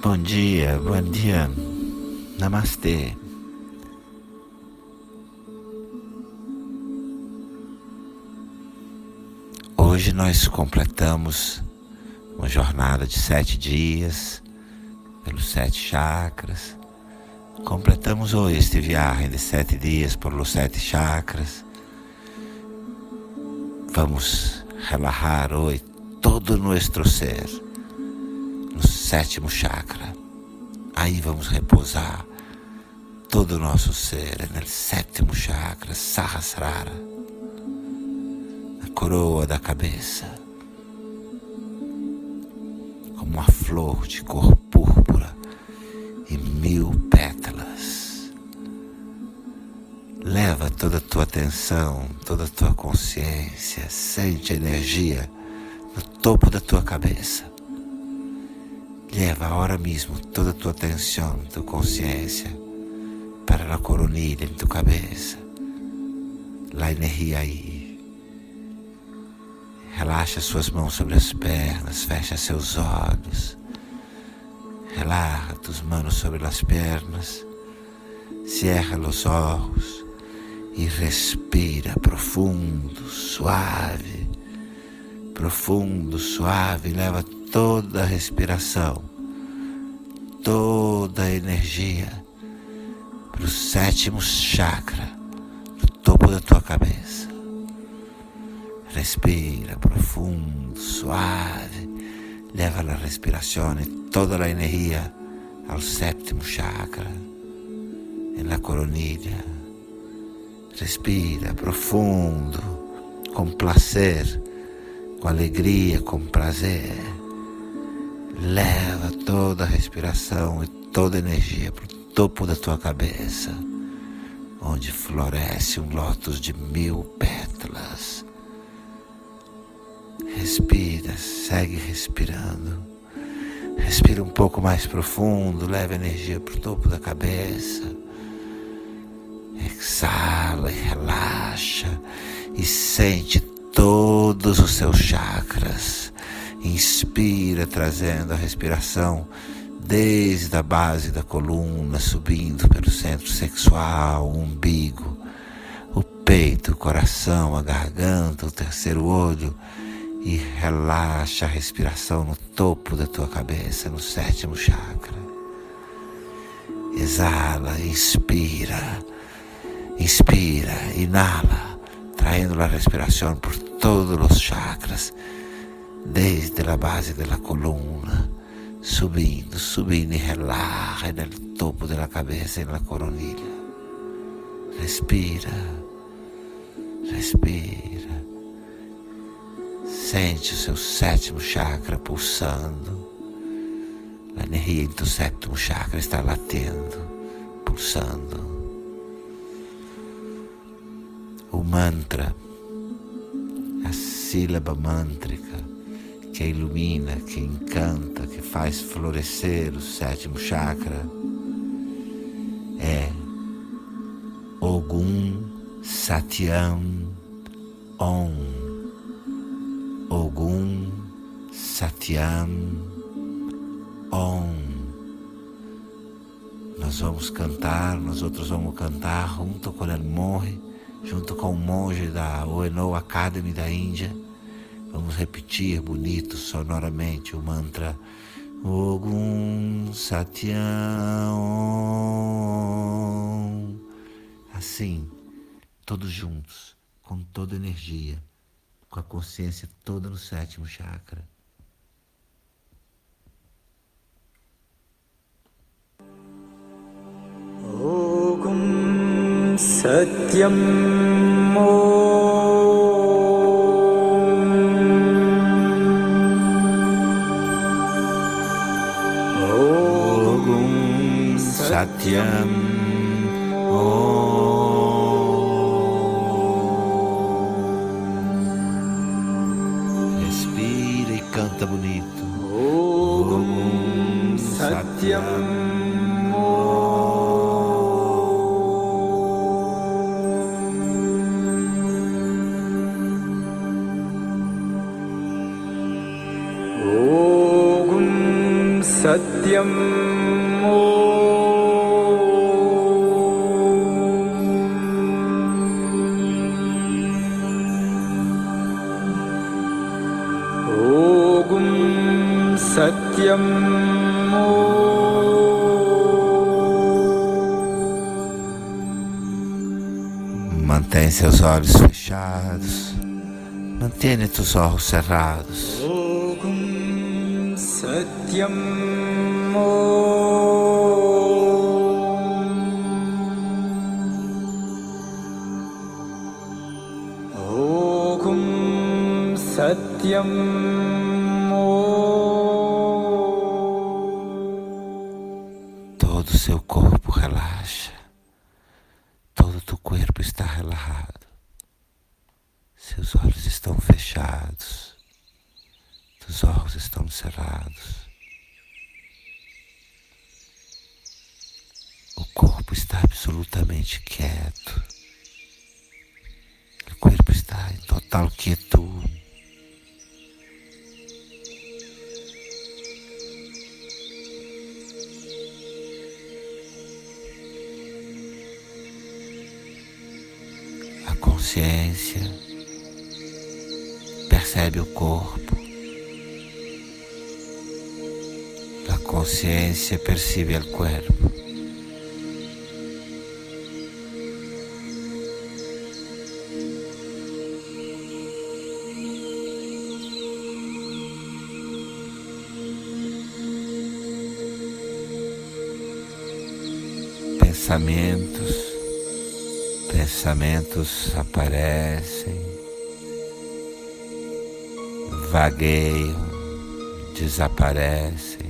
Bom dia, bom dia. Namastê. Hoje nós completamos uma jornada de sete dias pelos sete chakras. Completamos hoje este viagem de sete dias pelos sete chakras. Vamos relaxar hoje todo o nosso ser sétimo chakra. Aí vamos repousar todo o nosso ser no sétimo chakra, Sahasrara, na coroa da cabeça, como uma flor de cor púrpura e mil pétalas. Leva toda a tua atenção, toda a tua consciência, sente a energia no topo da tua cabeça Leva agora mesmo toda a tua atenção, tua consciência para a coronilha em tua cabeça. A energia aí. Relaxa suas mãos sobre as pernas, fecha seus olhos. Relaxa tus manos sobre as pernas. Cierra os olhos e respira profundo, suave. Profundo, suave, leva toda a respiração, toda a energia para o sétimo chakra, no topo da tua cabeça. Respira profundo, suave, leva a respiração e toda a energia ao sétimo chakra, na coronilha. Respira profundo, com prazer, com alegria, com prazer. Leva toda a respiração e toda a energia para o topo da tua cabeça, onde floresce um lótus de mil pétalas. Respira, segue respirando. Respira um pouco mais profundo, leva energia para o topo da cabeça. Exala e relaxa e sente todos os seus chakras Inspira, trazendo a respiração desde a base da coluna, subindo pelo centro sexual, o umbigo, o peito, o coração, a garganta, o terceiro olho e relaxa a respiração no topo da tua cabeça, no sétimo chakra. Exala, inspira, inspira, inala, traindo a respiração por todos os chakras desde a base da coluna, subindo, subindo e relaxa no topo da cabeça e na coronilha. Respira, respira. Sente o seu sétimo chakra pulsando. A energia do sétimo chakra está latendo, pulsando. O mantra, a sílaba mântrica, que ilumina, que encanta, que faz florescer o sétimo chakra é Ogum Satyam Om. Ogum Satyam Om. Nós vamos cantar, nós outros vamos cantar junto com o monge, junto com o monge da Oeno Academy da Índia Vamos repetir bonito, sonoramente o mantra Ogum Satyam. Assim, todos juntos, com toda energia, com a consciência toda no sétimo chakra. Ogum Satyam. Satyam eh. Om oh. Respira e canta bonito. Oh, oh, Om Satyam Om Satyam. सत्यम् Mantém seus olhos fechados. Mantenha teus olhos cerrados. ॐ सत्यम् ॐ सत्यम् cerrados. O corpo está absolutamente quieto. O corpo está em total quietude. A consciência percebe o corpo. Consciência percebe o corpo. Pensamentos, pensamentos aparecem, vagueiam, desaparecem.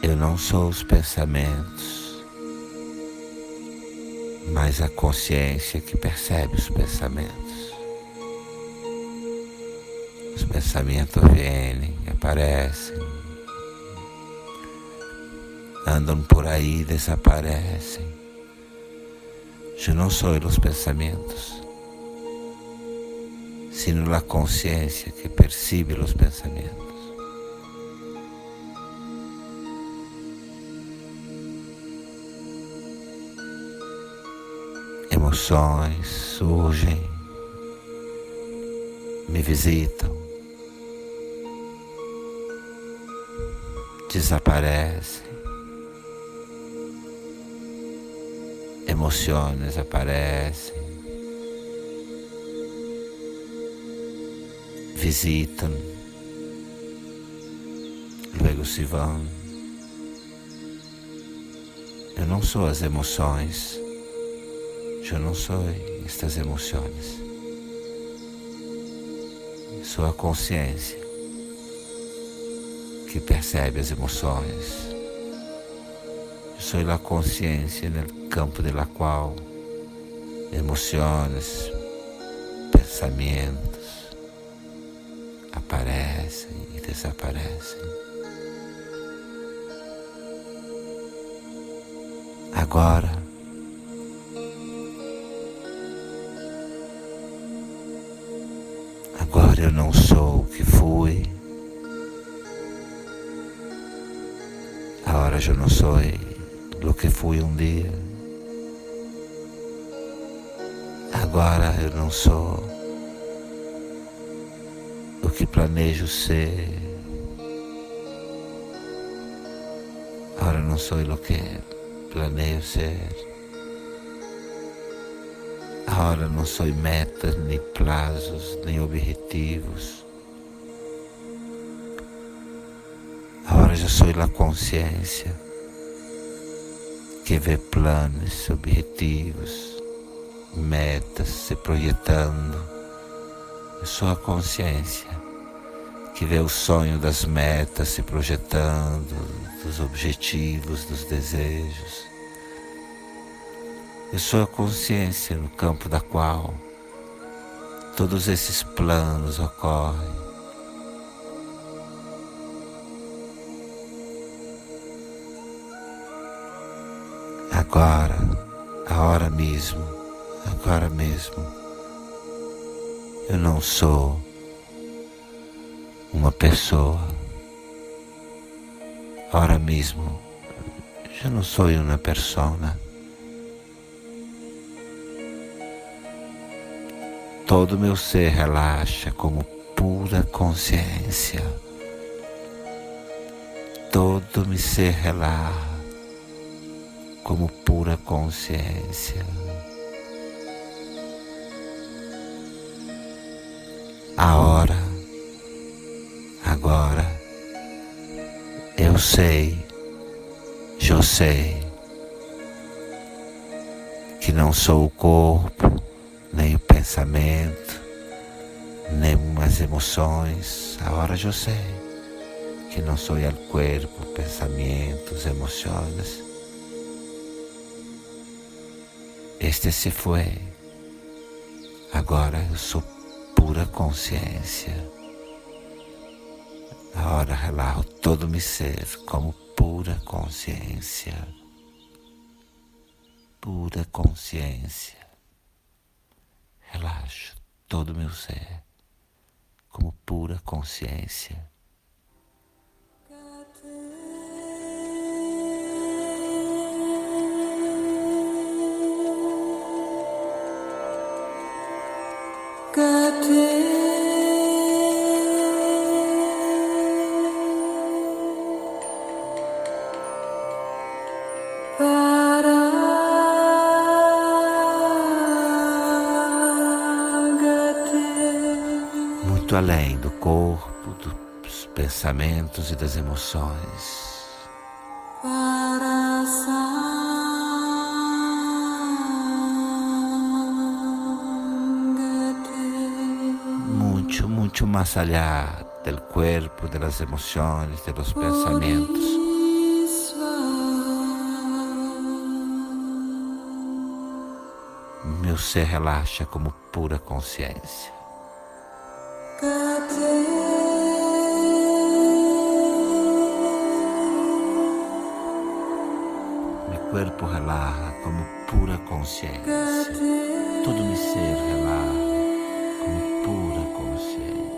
Eu não sou os pensamentos, mas a consciência que percebe os pensamentos. Os pensamentos vêm, aparecem, andam por aí e desaparecem. Eu não sou os pensamentos, sino a consciência que percebe os pensamentos. Emoções surgem, me visitam, desaparecem. Emoções aparecem, visitam, logo se vão. Eu não sou as emoções, eu não sou estas emoções. Sou a consciência que percebe as emoções. Sou a consciência no campo de la qual emoções, pensamentos aparecem e desaparecem. Agora, não sou o que fui. Agora eu não sou o que fui um dia. Agora eu não sou o que planejo ser. Agora não sou o que planejo ser. Agora não sou metas, nem prazos, nem objetivos. Agora já sou a consciência que vê planos, objetivos, metas se projetando. Eu sou a consciência que vê o sonho das metas se projetando, dos objetivos, dos desejos. Eu sou a consciência no campo da qual todos esses planos ocorrem. Agora, a hora mesmo, agora mesmo, eu não sou uma pessoa. Agora mesmo, já não sou uma persona. Todo meu ser relaxa como pura consciência. Todo meu ser relaxa como pura consciência. A hora, agora, eu sei, eu sei que não sou o corpo, nem o pensamento, nem as emoções. Agora eu sei que não sou o corpo, pensamentos, emoções. Este se foi. Agora eu sou pura consciência. Agora relaxo todo meu ser como pura consciência. Pura consciência. Relaxo todo meu ser como pura consciência. Muito além do corpo, dos pensamentos e das emoções. Muito, muito mais allá do corpo, das emoções, dos pensamentos. Meu ser relaxa como pura consciência. Meu corpo relaxa como pura consciência. Todo meu ser relaxa como pura consciência.